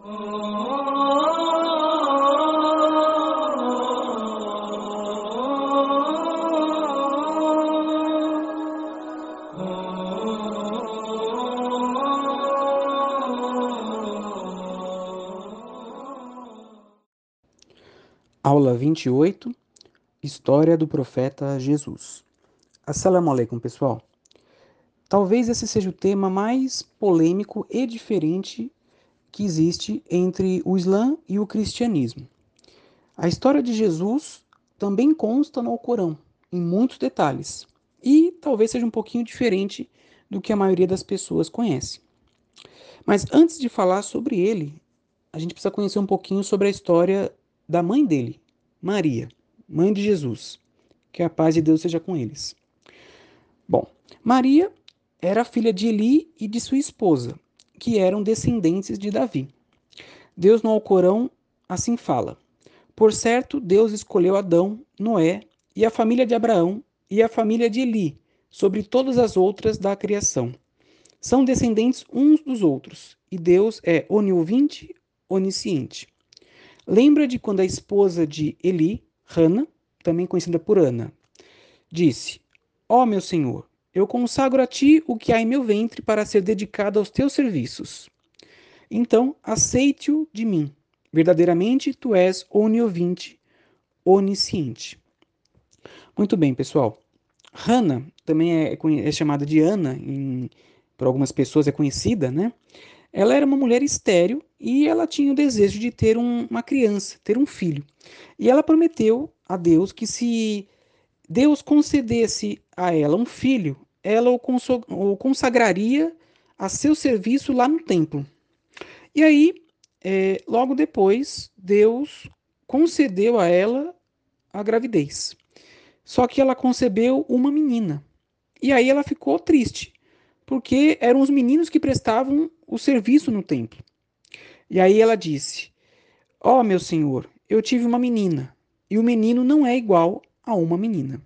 Aula 28 História do Profeta Jesus. Assalamu alaikum, pessoal. Talvez esse seja o tema mais polêmico e diferente que existe entre o Islã e o cristianismo. A história de Jesus também consta no Alcorão, em muitos detalhes, e talvez seja um pouquinho diferente do que a maioria das pessoas conhece. Mas antes de falar sobre ele, a gente precisa conhecer um pouquinho sobre a história da mãe dele, Maria mãe de Jesus. Que a paz de Deus seja com eles. Bom, Maria era filha de Eli e de sua esposa, que eram descendentes de Davi. Deus no Alcorão assim fala: Por certo, Deus escolheu Adão, Noé e a família de Abraão e a família de Eli sobre todas as outras da criação. São descendentes uns dos outros, e Deus é oniovinte, onisciente. Lembra de quando a esposa de Eli, Hana, também conhecida por Ana, disse: Ó oh, meu Senhor, eu consagro a ti o que há em meu ventre para ser dedicado aos teus serviços. Então, aceite-o de mim. Verdadeiramente, tu és oniovinte, onisciente. Muito bem, pessoal. Hana também é, é chamada de Ana, em, por algumas pessoas é conhecida, né? Ela era uma mulher estéril e ela tinha o desejo de ter um, uma criança, ter um filho. E ela prometeu a Deus que se Deus concedesse a ela um filho, ela o consagraria a seu serviço lá no templo. E aí, é, logo depois, Deus concedeu a ela a gravidez. Só que ela concebeu uma menina. E aí ela ficou triste, porque eram os meninos que prestavam o serviço no templo. E aí ela disse: Ó oh, meu senhor, eu tive uma menina, e o menino não é igual a uma menina.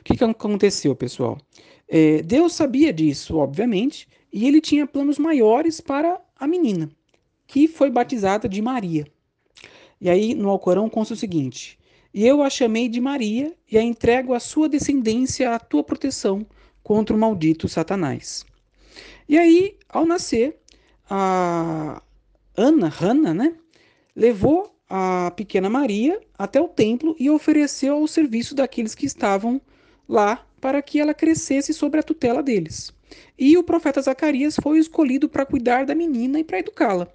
O que, que aconteceu, pessoal? É, Deus sabia disso, obviamente, e ele tinha planos maiores para a menina, que foi batizada de Maria. E aí no Alcorão consta o seguinte: E eu a chamei de Maria e a entrego à sua descendência à tua proteção contra o maldito Satanás. E aí, ao nascer, a Ana, Hannah, né, levou a pequena Maria até o templo e ofereceu ao serviço daqueles que estavam lá para que ela crescesse sob a tutela deles. E o profeta Zacarias foi escolhido para cuidar da menina e para educá-la.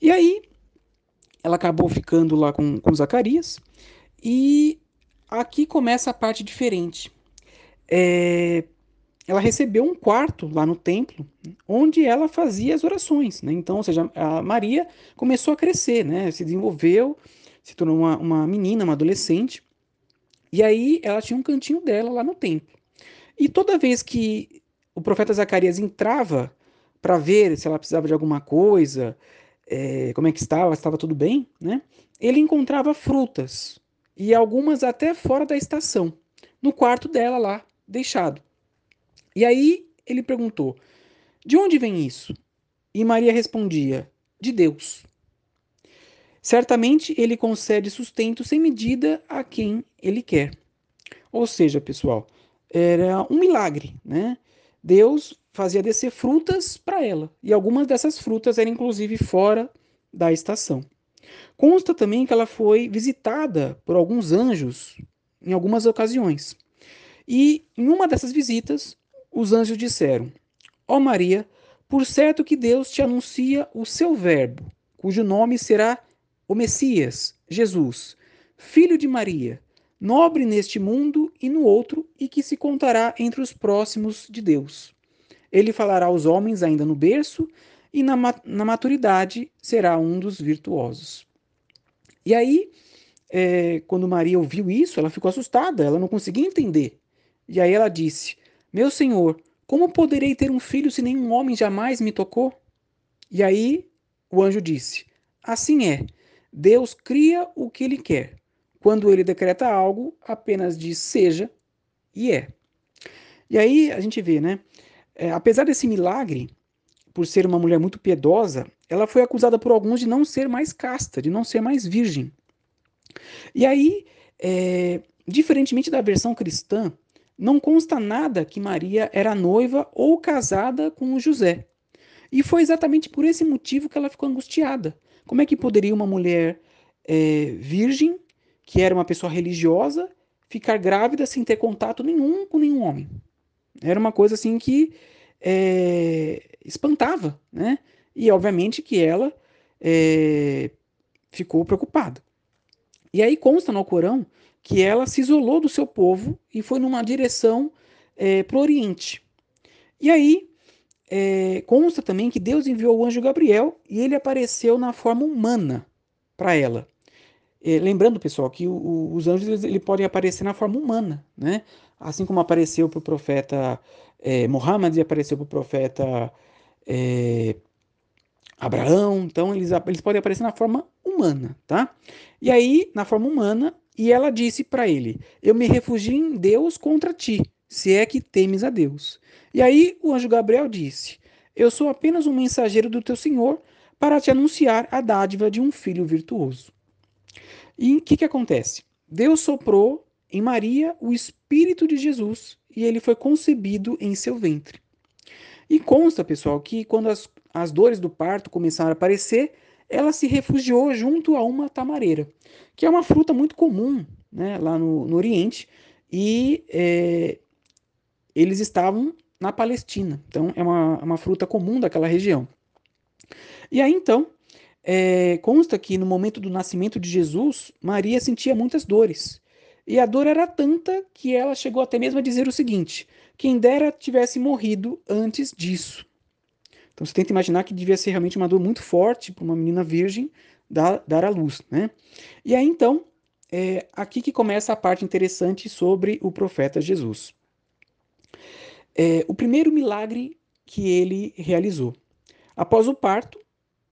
E aí, ela acabou ficando lá com, com Zacarias, e aqui começa a parte diferente. É, ela recebeu um quarto lá no templo, onde ela fazia as orações. Né? Então, ou seja, a Maria começou a crescer, né? se desenvolveu, se tornou uma, uma menina, uma adolescente. E aí ela tinha um cantinho dela lá no templo. E toda vez que o profeta Zacarias entrava para ver se ela precisava de alguma coisa, é, como é que estava, se estava tudo bem, né? ele encontrava frutas, e algumas até fora da estação, no quarto dela lá, deixado. E aí ele perguntou: De onde vem isso? E Maria respondia: De Deus. Certamente ele concede sustento sem medida a quem ele quer. Ou seja, pessoal, era um milagre, né? Deus fazia descer frutas para ela, e algumas dessas frutas eram inclusive fora da estação. Consta também que ela foi visitada por alguns anjos em algumas ocasiões. E em uma dessas visitas, os anjos disseram: Ó oh Maria, por certo que Deus te anuncia o seu Verbo, cujo nome será o Messias, Jesus, filho de Maria, nobre neste mundo e no outro, e que se contará entre os próximos de Deus. Ele falará aos homens ainda no berço, e na, na maturidade será um dos virtuosos. E aí, é, quando Maria ouviu isso, ela ficou assustada, ela não conseguia entender. E aí ela disse: meu senhor, como poderei ter um filho se nenhum homem jamais me tocou? E aí o anjo disse: Assim é, Deus cria o que ele quer. Quando ele decreta algo, apenas diz seja e é. E aí a gente vê, né? É, apesar desse milagre, por ser uma mulher muito piedosa, ela foi acusada por alguns de não ser mais casta, de não ser mais virgem. E aí, é, diferentemente da versão cristã, não consta nada que Maria era noiva ou casada com José. E foi exatamente por esse motivo que ela ficou angustiada. Como é que poderia uma mulher é, virgem, que era uma pessoa religiosa, ficar grávida sem ter contato nenhum com nenhum homem? Era uma coisa assim que é, espantava, né? E obviamente que ela é, ficou preocupada. E aí consta no Corão que ela se isolou do seu povo e foi numa direção é, para o Oriente. E aí é, consta também que Deus enviou o anjo Gabriel e ele apareceu na forma humana para ela. É, lembrando, pessoal, que o, os anjos ele podem aparecer na forma humana, né? Assim como apareceu para o profeta é, Muhammad e apareceu para o profeta é, Abraão. Então, eles, eles podem aparecer na forma humana, tá? E aí, na forma humana, e ela disse para ele: Eu me refugio em Deus contra ti, se é que temes a Deus. E aí o anjo Gabriel disse: Eu sou apenas um mensageiro do teu Senhor para te anunciar a dádiva de um filho virtuoso. E o que, que acontece? Deus soprou em Maria o Espírito de Jesus e ele foi concebido em seu ventre. E consta, pessoal, que quando as, as dores do parto começaram a aparecer, ela se refugiou junto a uma tamareira, que é uma fruta muito comum né, lá no, no Oriente, e é, eles estavam na Palestina, então é uma, uma fruta comum daquela região. E aí então, é, consta que no momento do nascimento de Jesus, Maria sentia muitas dores. E a dor era tanta que ela chegou até mesmo a dizer o seguinte: quem dera tivesse morrido antes disso. Então você tenta imaginar que devia ser realmente uma dor muito forte para uma menina virgem dar, dar à luz, né? E aí então, é aqui que começa a parte interessante sobre o profeta Jesus. É, o primeiro milagre que ele realizou. Após o parto,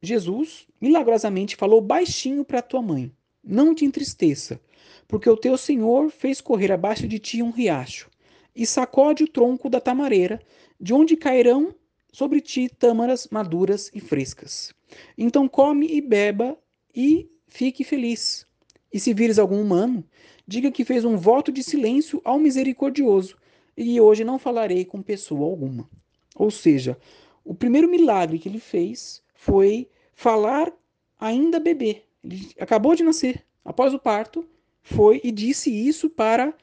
Jesus milagrosamente falou baixinho para tua mãe: Não te entristeça, porque o teu Senhor fez correr abaixo de ti um riacho, e sacode o tronco da tamareira, de onde cairão sobre ti tâmaras maduras e frescas. Então come e beba e fique feliz. E se vires algum humano, diga que fez um voto de silêncio ao misericordioso, e hoje não falarei com pessoa alguma. Ou seja, o primeiro milagre que ele fez foi falar ainda bebê. Ele acabou de nascer, após o parto, foi e disse isso para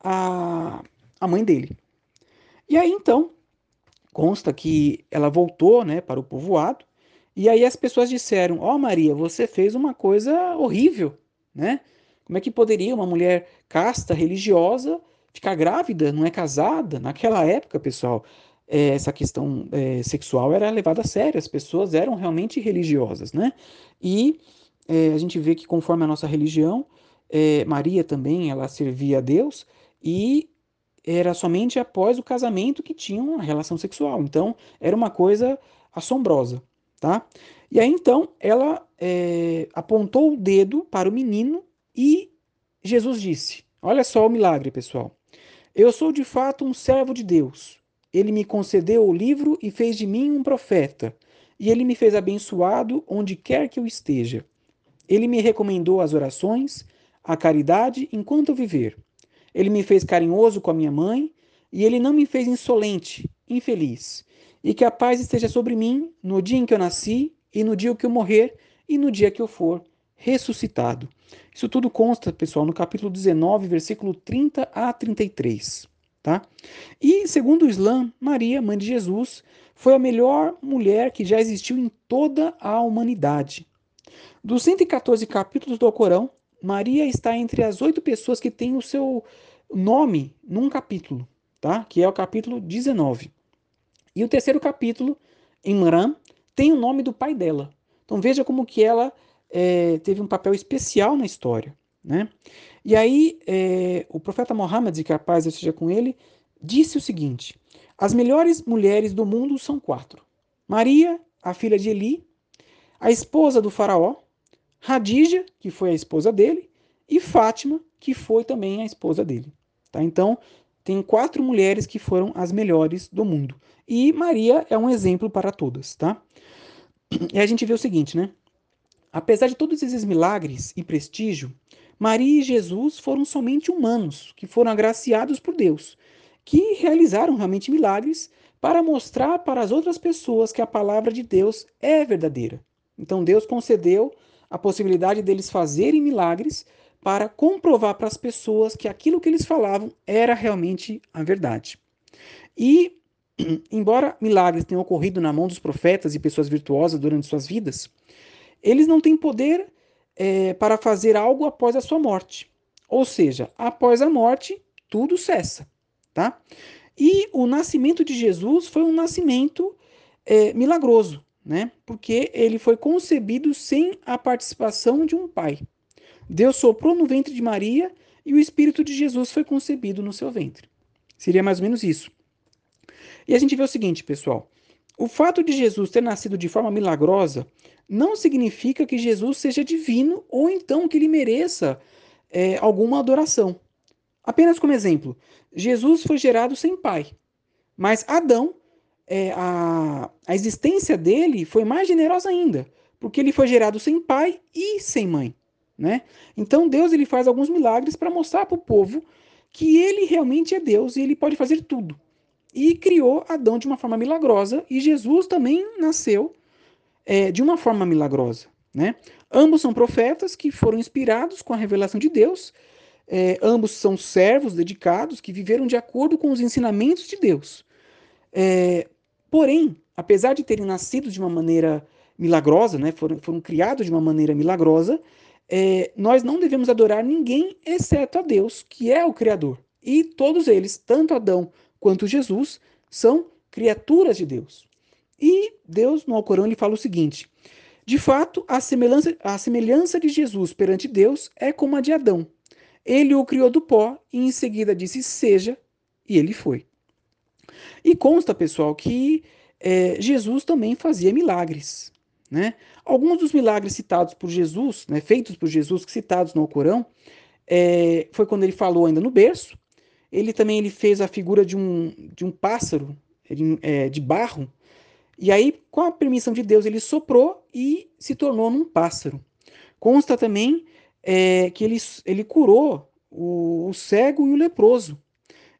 a, a mãe dele. E aí então, consta que ela voltou né, para o povoado, e aí as pessoas disseram: Ó oh, Maria, você fez uma coisa horrível, né? Como é que poderia uma mulher casta, religiosa, ficar grávida, não é casada? Naquela época, pessoal, é, essa questão é, sexual era levada a sério, as pessoas eram realmente religiosas, né? E é, a gente vê que conforme a nossa religião, Maria também, ela servia a Deus e era somente após o casamento que tinham uma relação sexual. Então, era uma coisa assombrosa, tá? E aí, então, ela é, apontou o dedo para o menino e Jesus disse: Olha só o milagre, pessoal. Eu sou de fato um servo de Deus. Ele me concedeu o livro e fez de mim um profeta. E ele me fez abençoado onde quer que eu esteja. Ele me recomendou as orações, a caridade enquanto eu viver. Ele me fez carinhoso com a minha mãe e ele não me fez insolente, infeliz. E que a paz esteja sobre mim no dia em que eu nasci e no dia que eu morrer e no dia que eu for ressuscitado. Isso tudo consta, pessoal, no capítulo 19, versículo 30 a 33, tá? E segundo o Islã, Maria, mãe de Jesus, foi a melhor mulher que já existiu em toda a humanidade. Dos 114 capítulos do Corão, Maria está entre as oito pessoas que têm o seu nome num capítulo, tá? Que é o capítulo 19. E o terceiro capítulo, Imran, tem o nome do pai dela. Então veja como que ela é, teve um papel especial na história, né? E aí é, o profeta Muhammad, que a paz esteja com ele, disse o seguinte: as melhores mulheres do mundo são quatro: Maria, a filha de Eli, a esposa do faraó, Radija, que foi a esposa dele, e Fátima, que foi também a esposa dele. Tá? Então, tem quatro mulheres que foram as melhores do mundo. E Maria é um exemplo para todas, tá? E a gente vê o seguinte, né? Apesar de todos esses milagres e prestígio, Maria e Jesus foram somente humanos, que foram agraciados por Deus, que realizaram realmente milagres para mostrar para as outras pessoas que a palavra de Deus é verdadeira. Então Deus concedeu a possibilidade deles fazerem milagres para comprovar para as pessoas que aquilo que eles falavam era realmente a verdade. E, embora milagres tenham ocorrido na mão dos profetas e pessoas virtuosas durante suas vidas, eles não têm poder é, para fazer algo após a sua morte. Ou seja, após a morte, tudo cessa. Tá? E o nascimento de Jesus foi um nascimento é, milagroso, né? porque ele foi concebido sem a participação de um pai. Deus soprou no ventre de Maria e o Espírito de Jesus foi concebido no seu ventre. Seria mais ou menos isso. E a gente vê o seguinte, pessoal. O fato de Jesus ter nascido de forma milagrosa não significa que Jesus seja divino ou então que ele mereça é, alguma adoração. Apenas como exemplo, Jesus foi gerado sem pai, mas Adão, é, a, a existência dele foi mais generosa ainda, porque ele foi gerado sem pai e sem mãe. Né? Então Deus ele faz alguns milagres para mostrar para o povo que ele realmente é Deus e ele pode fazer tudo. E criou Adão de uma forma milagrosa e Jesus também nasceu é, de uma forma milagrosa. Né? Ambos são profetas que foram inspirados com a revelação de Deus. É, ambos são servos dedicados que viveram de acordo com os ensinamentos de Deus. É, porém, apesar de terem nascido de uma maneira milagrosa, né, foram, foram criados de uma maneira milagrosa, é, nós não devemos adorar ninguém exceto a Deus, que é o Criador. E todos eles, tanto Adão quanto Jesus, são criaturas de Deus. E Deus, no Alcorão, ele fala o seguinte: De fato, a semelhança, a semelhança de Jesus perante Deus é como a de Adão. Ele o criou do pó e em seguida disse: Seja, e ele foi. E consta, pessoal, que é, Jesus também fazia milagres. Né? Alguns dos milagres citados por Jesus, né, feitos por Jesus, citados no Alcorão, é, foi quando ele falou ainda no berço. Ele também ele fez a figura de um, de um pássaro de, é, de barro. E aí, com a permissão de Deus, ele soprou e se tornou num pássaro. Consta também é, que ele, ele curou o, o cego e o leproso.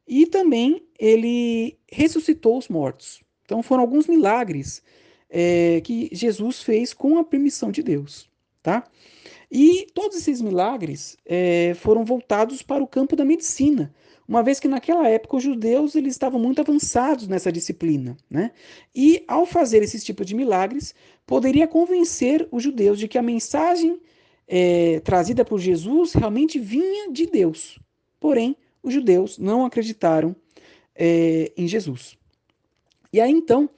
E também ele ressuscitou os mortos. Então foram alguns milagres é, que Jesus fez com a permissão de Deus, tá? E todos esses milagres é, foram voltados para o campo da medicina, uma vez que naquela época os judeus eles estavam muito avançados nessa disciplina, né? E ao fazer esses tipos de milagres, poderia convencer os judeus de que a mensagem é, trazida por Jesus realmente vinha de Deus. Porém, os judeus não acreditaram é, em Jesus. E aí então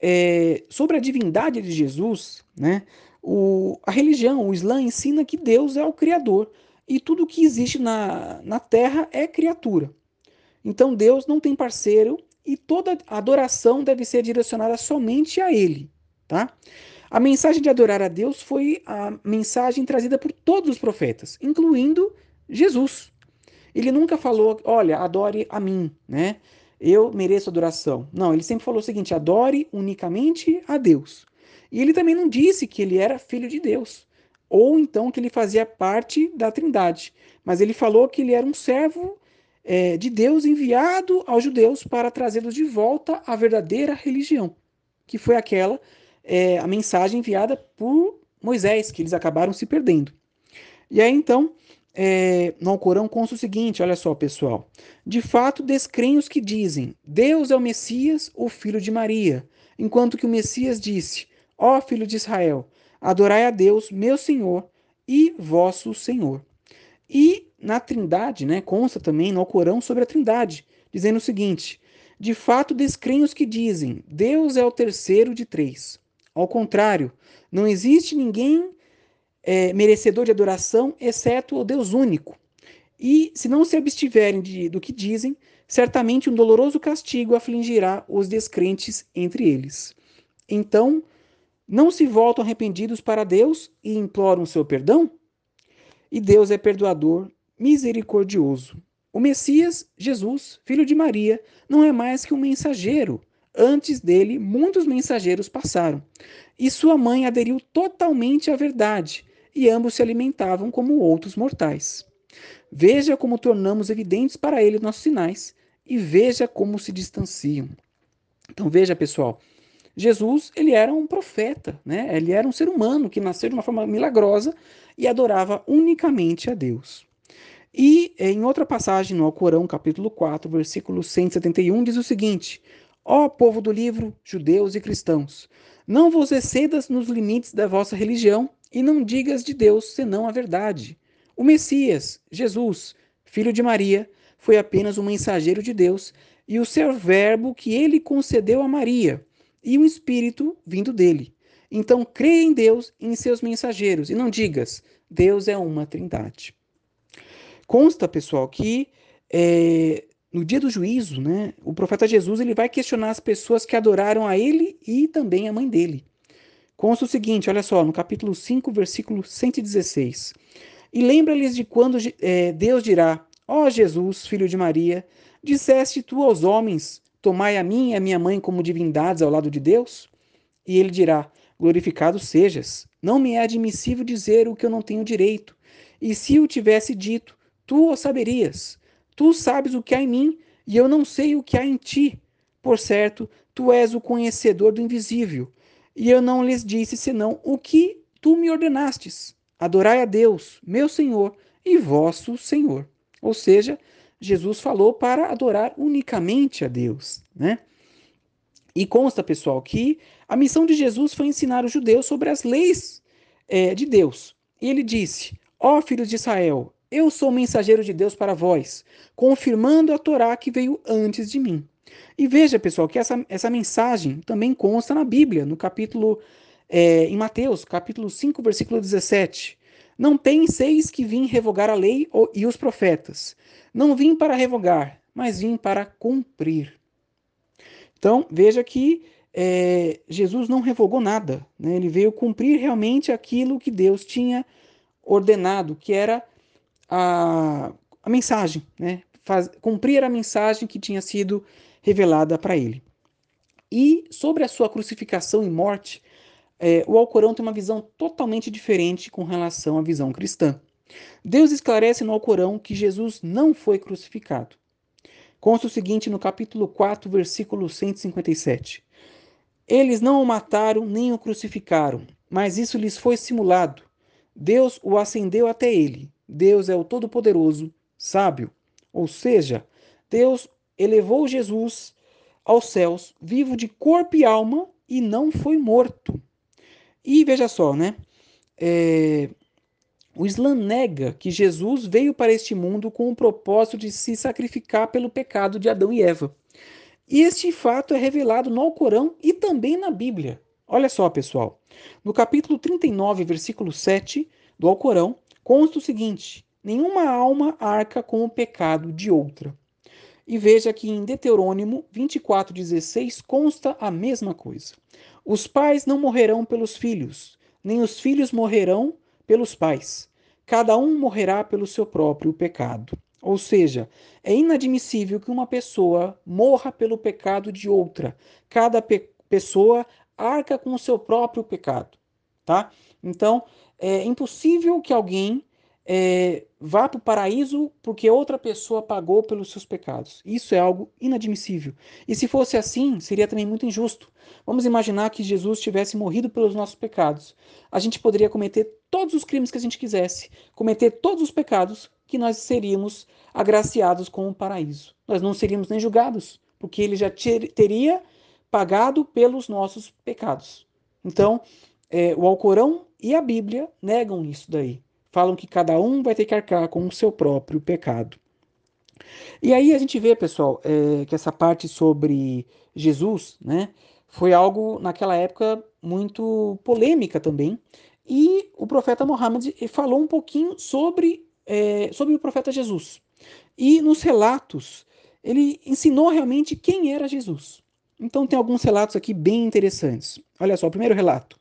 é, sobre a divindade de Jesus, né, o, a religião, o Islã, ensina que Deus é o Criador e tudo que existe na, na Terra é criatura. Então Deus não tem parceiro e toda adoração deve ser direcionada somente a Ele. Tá? A mensagem de adorar a Deus foi a mensagem trazida por todos os profetas, incluindo Jesus. Ele nunca falou, olha, adore a mim, né? eu mereço adoração. Não, ele sempre falou o seguinte: adore unicamente a Deus. E ele também não disse que ele era filho de Deus, ou então que ele fazia parte da Trindade, mas ele falou que ele era um servo é, de Deus enviado aos judeus para trazê-los de volta à verdadeira religião, que foi aquela, é, a mensagem enviada por Moisés, que eles acabaram se perdendo. E aí então é, no Alcorão consta o seguinte: olha só, pessoal. De fato, descreem os que dizem: Deus é o Messias, o filho de Maria. Enquanto que o Messias disse: Ó filho de Israel, adorai a Deus, meu Senhor e vosso Senhor. E na Trindade, né, consta também no Alcorão sobre a Trindade, dizendo o seguinte: De fato, descreem os que dizem: Deus é o terceiro de três. Ao contrário, não existe ninguém é, merecedor de adoração, exceto o Deus único. E se não se abstiverem de, do que dizem, certamente um doloroso castigo afligirá os descrentes entre eles. Então, não se voltam arrependidos para Deus e imploram seu perdão? E Deus é perdoador, misericordioso. O Messias, Jesus, filho de Maria, não é mais que um mensageiro. Antes dele, muitos mensageiros passaram. E sua mãe aderiu totalmente à verdade, e ambos se alimentavam como outros mortais. Veja como tornamos evidentes para ele nossos sinais, e veja como se distanciam. Então veja, pessoal, Jesus, ele era um profeta, né? Ele era um ser humano que nasceu de uma forma milagrosa e adorava unicamente a Deus. E em outra passagem no Alcorão, capítulo 4, versículo 171, diz o seguinte: Ó povo do livro, judeus e cristãos, não vos excedas nos limites da vossa religião e não digas de Deus senão a verdade. O Messias, Jesus, filho de Maria, foi apenas um mensageiro de Deus e o seu verbo que ele concedeu a Maria e o Espírito vindo dele. Então creia em Deus e em seus mensageiros e não digas, Deus é uma trindade. Consta, pessoal, que é, no dia do juízo, né, o profeta Jesus ele vai questionar as pessoas que adoraram a ele e também a mãe dele. Consta o seguinte, olha só, no capítulo 5, versículo 116. E lembra-lhes de quando é, Deus dirá: Ó oh, Jesus, filho de Maria, disseste tu aos homens: Tomai a mim e a minha mãe como divindades ao lado de Deus? E ele dirá: Glorificado sejas. Não me é admissível dizer o que eu não tenho direito. E se o tivesse dito, tu o saberias. Tu sabes o que há em mim, e eu não sei o que há em ti. Por certo, tu és o conhecedor do invisível. E eu não lhes disse senão o que tu me ordenastes. Adorai a Deus, meu Senhor e vosso Senhor. Ou seja, Jesus falou para adorar unicamente a Deus, né? E consta, pessoal, que a missão de Jesus foi ensinar os judeus sobre as leis é, de Deus. E ele disse: Ó oh, filhos de Israel, eu sou mensageiro de Deus para vós, confirmando a Torá que veio antes de mim. E veja, pessoal, que essa, essa mensagem também consta na Bíblia, no capítulo, é, em Mateus, capítulo 5, versículo 17. Não penseis que vim revogar a lei e os profetas. Não vim para revogar, mas vim para cumprir. Então, veja que é, Jesus não revogou nada, né? ele veio cumprir realmente aquilo que Deus tinha ordenado, que era a, a mensagem, né? Faz, cumprir a mensagem que tinha sido revelada para ele. E sobre a sua crucificação e morte, é, o Alcorão tem uma visão totalmente diferente com relação à visão cristã. Deus esclarece no Alcorão que Jesus não foi crucificado. Consta o seguinte no capítulo 4, versículo 157. Eles não o mataram nem o crucificaram, mas isso lhes foi simulado. Deus o acendeu até ele. Deus é o Todo-Poderoso, sábio. Ou seja, Deus elevou Jesus aos céus, vivo de corpo e alma, e não foi morto. E veja só, né? É, o Islã nega que Jesus veio para este mundo com o propósito de se sacrificar pelo pecado de Adão e Eva. E este fato é revelado no Alcorão e também na Bíblia. Olha só, pessoal. No capítulo 39, versículo 7 do Alcorão, consta o seguinte: nenhuma alma arca com o pecado de outra. E veja que em Deuterônimo 24:16 consta a mesma coisa. Os pais não morrerão pelos filhos, nem os filhos morrerão pelos pais. Cada um morrerá pelo seu próprio pecado. Ou seja, é inadmissível que uma pessoa morra pelo pecado de outra. Cada pe pessoa arca com o seu próprio pecado, tá? Então, é impossível que alguém é, vá para o paraíso porque outra pessoa pagou pelos seus pecados. Isso é algo inadmissível. E se fosse assim, seria também muito injusto. Vamos imaginar que Jesus tivesse morrido pelos nossos pecados. A gente poderia cometer todos os crimes que a gente quisesse, cometer todos os pecados, que nós seríamos agraciados com o paraíso. Nós não seríamos nem julgados, porque ele já teria pagado pelos nossos pecados. Então, é, o Alcorão e a Bíblia negam isso daí. Falam que cada um vai ter que arcar com o seu próprio pecado. E aí a gente vê, pessoal, é, que essa parte sobre Jesus, né, foi algo naquela época muito polêmica também. E o profeta Muhammad falou um pouquinho sobre, é, sobre o profeta Jesus. E nos relatos, ele ensinou realmente quem era Jesus. Então tem alguns relatos aqui bem interessantes. Olha só, o primeiro relato.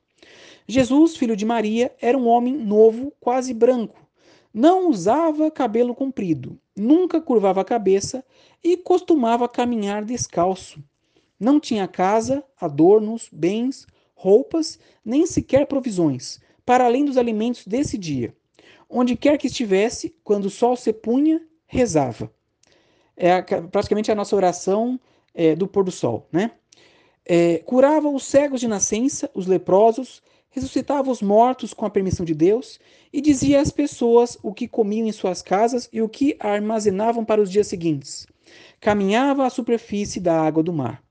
Jesus, filho de Maria, era um homem novo, quase branco. Não usava cabelo comprido, nunca curvava a cabeça e costumava caminhar descalço. Não tinha casa, adornos, bens, roupas, nem sequer provisões, para além dos alimentos desse dia. Onde quer que estivesse, quando o sol se punha, rezava. É praticamente a nossa oração é, do pôr do sol, né? É, curava os cegos de nascença, os leprosos, ressuscitava os mortos com a permissão de Deus e dizia às pessoas o que comiam em suas casas e o que armazenavam para os dias seguintes. Caminhava à superfície da água do mar.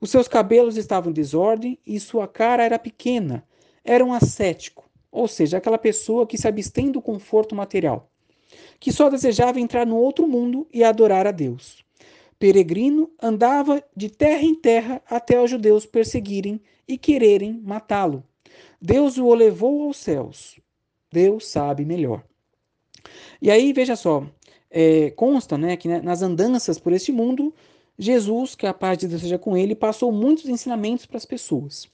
Os seus cabelos estavam em desordem e sua cara era pequena. Era um ascético, ou seja, aquela pessoa que se abstém do conforto material, que só desejava entrar no outro mundo e adorar a Deus. Peregrino, andava de terra em terra até os judeus perseguirem e quererem matá-lo. Deus o levou aos céus. Deus sabe melhor. E aí, veja só, é, consta né, que nas andanças por este mundo, Jesus, que a paz de Deus seja com ele, passou muitos ensinamentos para as pessoas.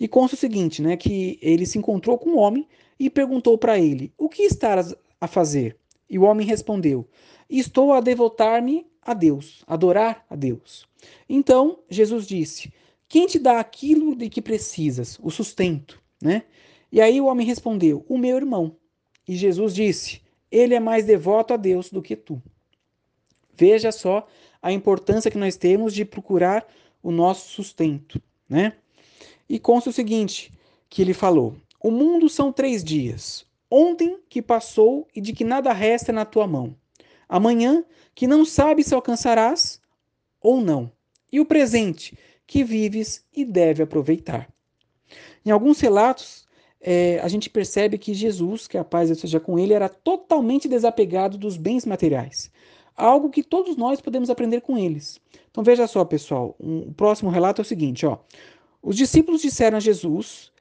E consta o seguinte, né, que ele se encontrou com um homem e perguntou para ele: "O que estás a fazer?" E o homem respondeu: "Estou a devotar-me a Deus, adorar a Deus." Então Jesus disse: "Quem te dá aquilo de que precisas, o sustento?" Né? E aí o homem respondeu: O meu irmão. E Jesus disse: Ele é mais devoto a Deus do que tu. Veja só a importância que nós temos de procurar o nosso sustento, né? E consta o seguinte, que ele falou: O mundo são três dias. Ontem que passou e de que nada resta na tua mão. Amanhã que não sabes se alcançarás ou não. E o presente que vives e deve aproveitar. Em alguns relatos, é, a gente percebe que Jesus, que a paz esteja com ele, era totalmente desapegado dos bens materiais. Algo que todos nós podemos aprender com eles. Então veja só, pessoal, um, o próximo relato é o seguinte: ó. Os discípulos disseram a Jesus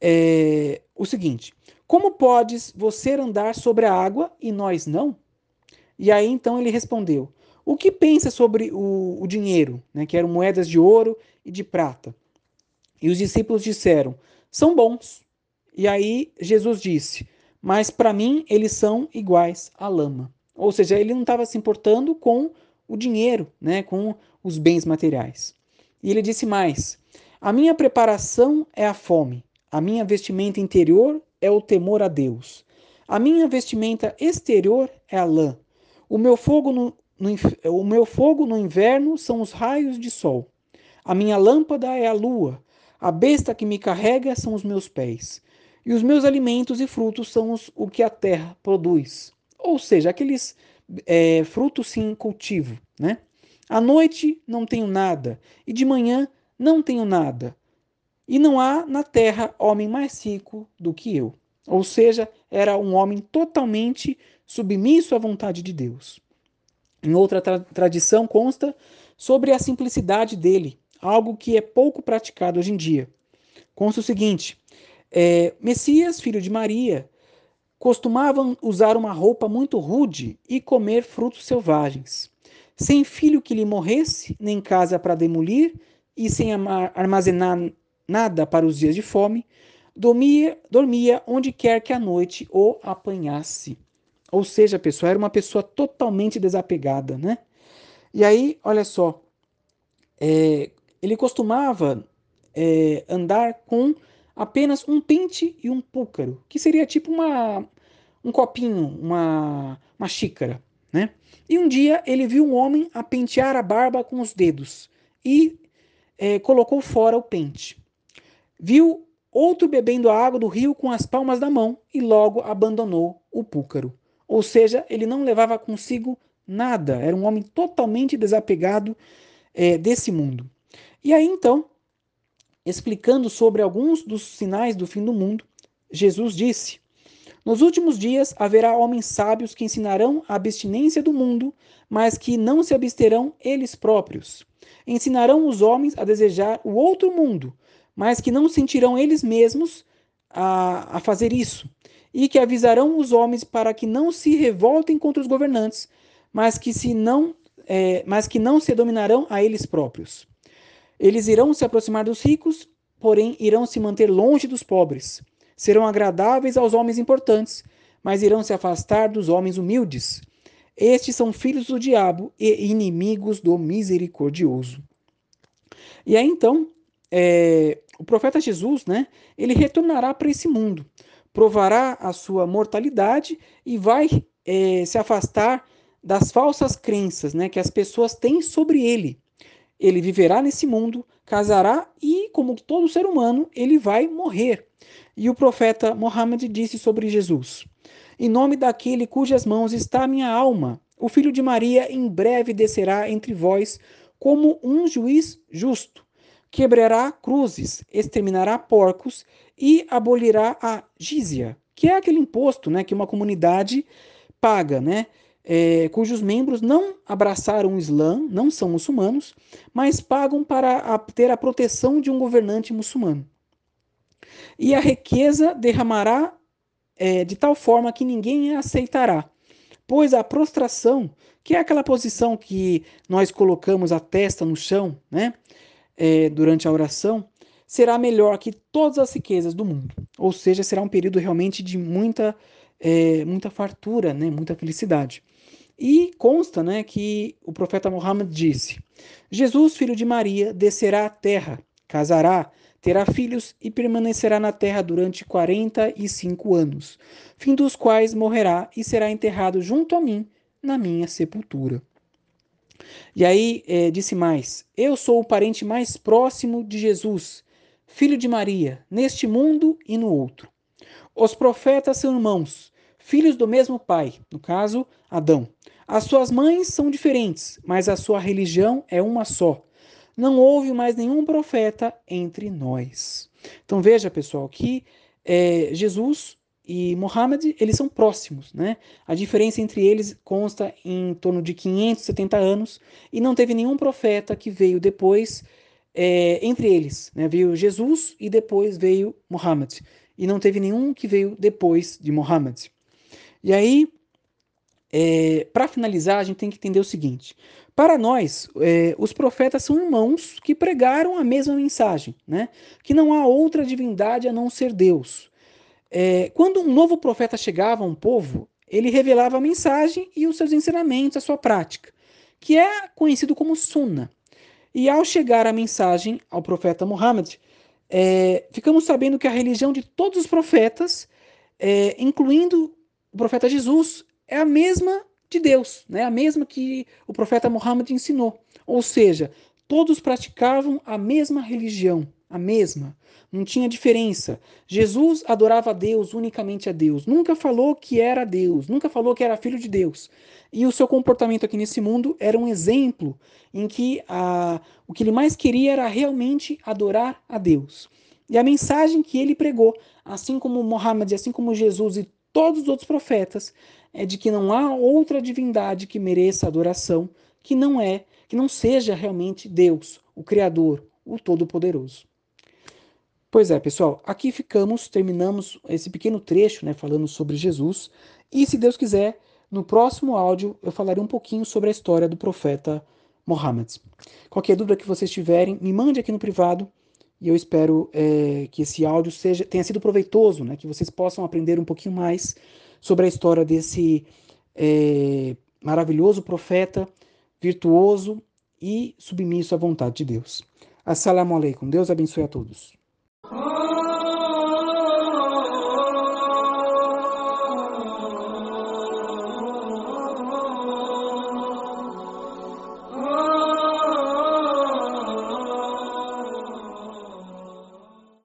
é, o seguinte: Como podes você andar sobre a água e nós não? E aí então ele respondeu: O que pensa sobre o, o dinheiro, né, que eram moedas de ouro e de prata? E os discípulos disseram: São bons. E aí Jesus disse: Mas para mim eles são iguais à lama. Ou seja, ele não estava se importando com o dinheiro, né, com os bens materiais. E ele disse mais: A minha preparação é a fome, a minha vestimenta interior é o temor a Deus. A minha vestimenta exterior é a lã. O meu fogo no, o meu fogo no inverno são os raios de sol. A minha lâmpada é a lua. A besta que me carrega são os meus pés, e os meus alimentos e frutos são os, o que a terra produz. Ou seja, aqueles é, frutos sem cultivo. Né? À noite não tenho nada, e de manhã não tenho nada. E não há na terra homem mais rico do que eu. Ou seja, era um homem totalmente submisso à vontade de Deus. Em outra tra tradição consta sobre a simplicidade dele, algo que é pouco praticado hoje em dia. Consta o seguinte: é, Messias, filho de Maria, costumavam usar uma roupa muito rude e comer frutos selvagens. Sem filho que lhe morresse, nem casa para demolir, e sem armazenar nada para os dias de fome, dormia, dormia onde quer que a noite o apanhasse. Ou seja, pessoal, era uma pessoa totalmente desapegada, né? E aí, olha só, é, ele costumava é, andar com apenas um pente e um púcaro, que seria tipo uma, um copinho, uma, uma xícara. Né? E um dia ele viu um homem a pentear a barba com os dedos e é, colocou fora o pente. Viu outro bebendo a água do rio com as palmas da mão e logo abandonou o púcaro. Ou seja, ele não levava consigo nada, era um homem totalmente desapegado é, desse mundo. E aí então, explicando sobre alguns dos sinais do fim do mundo, Jesus disse: Nos últimos dias haverá homens sábios que ensinarão a abstinência do mundo, mas que não se absterão eles próprios. Ensinarão os homens a desejar o outro mundo, mas que não sentirão eles mesmos a, a fazer isso, e que avisarão os homens para que não se revoltem contra os governantes, mas que se não, é, mas que não se dominarão a eles próprios. Eles irão se aproximar dos ricos, porém irão se manter longe dos pobres. Serão agradáveis aos homens importantes, mas irão se afastar dos homens humildes. Estes são filhos do diabo e inimigos do misericordioso. E aí então, é, o profeta Jesus, né, ele retornará para esse mundo, provará a sua mortalidade e vai é, se afastar das falsas crenças né, que as pessoas têm sobre ele. Ele viverá nesse mundo, casará e, como todo ser humano, ele vai morrer. E o profeta Mohammed disse sobre Jesus: Em nome daquele cujas mãos está a minha alma, o filho de Maria em breve descerá entre vós como um juiz justo. Quebrará cruzes, exterminará porcos e abolirá a gízia, que é aquele imposto né, que uma comunidade paga, né? É, cujos membros não abraçaram o Islã, não são muçulmanos, mas pagam para a, ter a proteção de um governante muçulmano. E a riqueza derramará é, de tal forma que ninguém a aceitará, pois a prostração, que é aquela posição que nós colocamos a testa no chão, né, é, durante a oração, será melhor que todas as riquezas do mundo. Ou seja, será um período realmente de muita é, muita fartura, né, muita felicidade. E consta né, que o profeta Muhammad disse: Jesus, filho de Maria, descerá à terra, casará, terá filhos e permanecerá na terra durante quarenta e cinco anos, fim dos quais morrerá e será enterrado junto a mim na minha sepultura. E aí é, disse mais: Eu sou o parente mais próximo de Jesus, filho de Maria, neste mundo e no outro. Os profetas são irmãos, filhos do mesmo pai, no caso, Adão. As suas mães são diferentes, mas a sua religião é uma só. Não houve mais nenhum profeta entre nós. Então veja, pessoal, que é, Jesus e Muhammad, eles são próximos, né? A diferença entre eles consta em torno de 570 anos e não teve nenhum profeta que veio depois é, entre eles, né? Veio Jesus e depois veio Muhammad. E não teve nenhum que veio depois de Muhammad. E aí, é, para finalizar, a gente tem que entender o seguinte: para nós, é, os profetas são irmãos que pregaram a mesma mensagem, né? Que não há outra divindade a não ser Deus. É, quando um novo profeta chegava a um povo, ele revelava a mensagem e os seus ensinamentos, a sua prática, que é conhecido como Sunna. E ao chegar a mensagem ao profeta Muhammad, é, ficamos sabendo que a religião de todos os profetas, é, incluindo o profeta Jesus é a mesma de Deus, né? a mesma que o profeta Muhammad ensinou. Ou seja, todos praticavam a mesma religião, a mesma. Não tinha diferença. Jesus adorava a Deus, unicamente a Deus. Nunca falou que era Deus, nunca falou que era filho de Deus. E o seu comportamento aqui nesse mundo era um exemplo em que a, o que ele mais queria era realmente adorar a Deus. E a mensagem que ele pregou, assim como Muhammad, assim como Jesus e todos os outros profetas é de que não há outra divindade que mereça adoração que não é, que não seja realmente Deus, o Criador, o Todo-Poderoso. Pois é, pessoal, aqui ficamos, terminamos esse pequeno trecho, né, falando sobre Jesus. E se Deus quiser, no próximo áudio eu falarei um pouquinho sobre a história do profeta Mohammed. Qualquer dúvida que vocês tiverem, me mande aqui no privado e eu espero é, que esse áudio seja, tenha sido proveitoso, né? que vocês possam aprender um pouquinho mais sobre a história desse é, maravilhoso profeta, virtuoso e submisso à vontade de Deus. Assalamu alaikum. Deus abençoe a todos.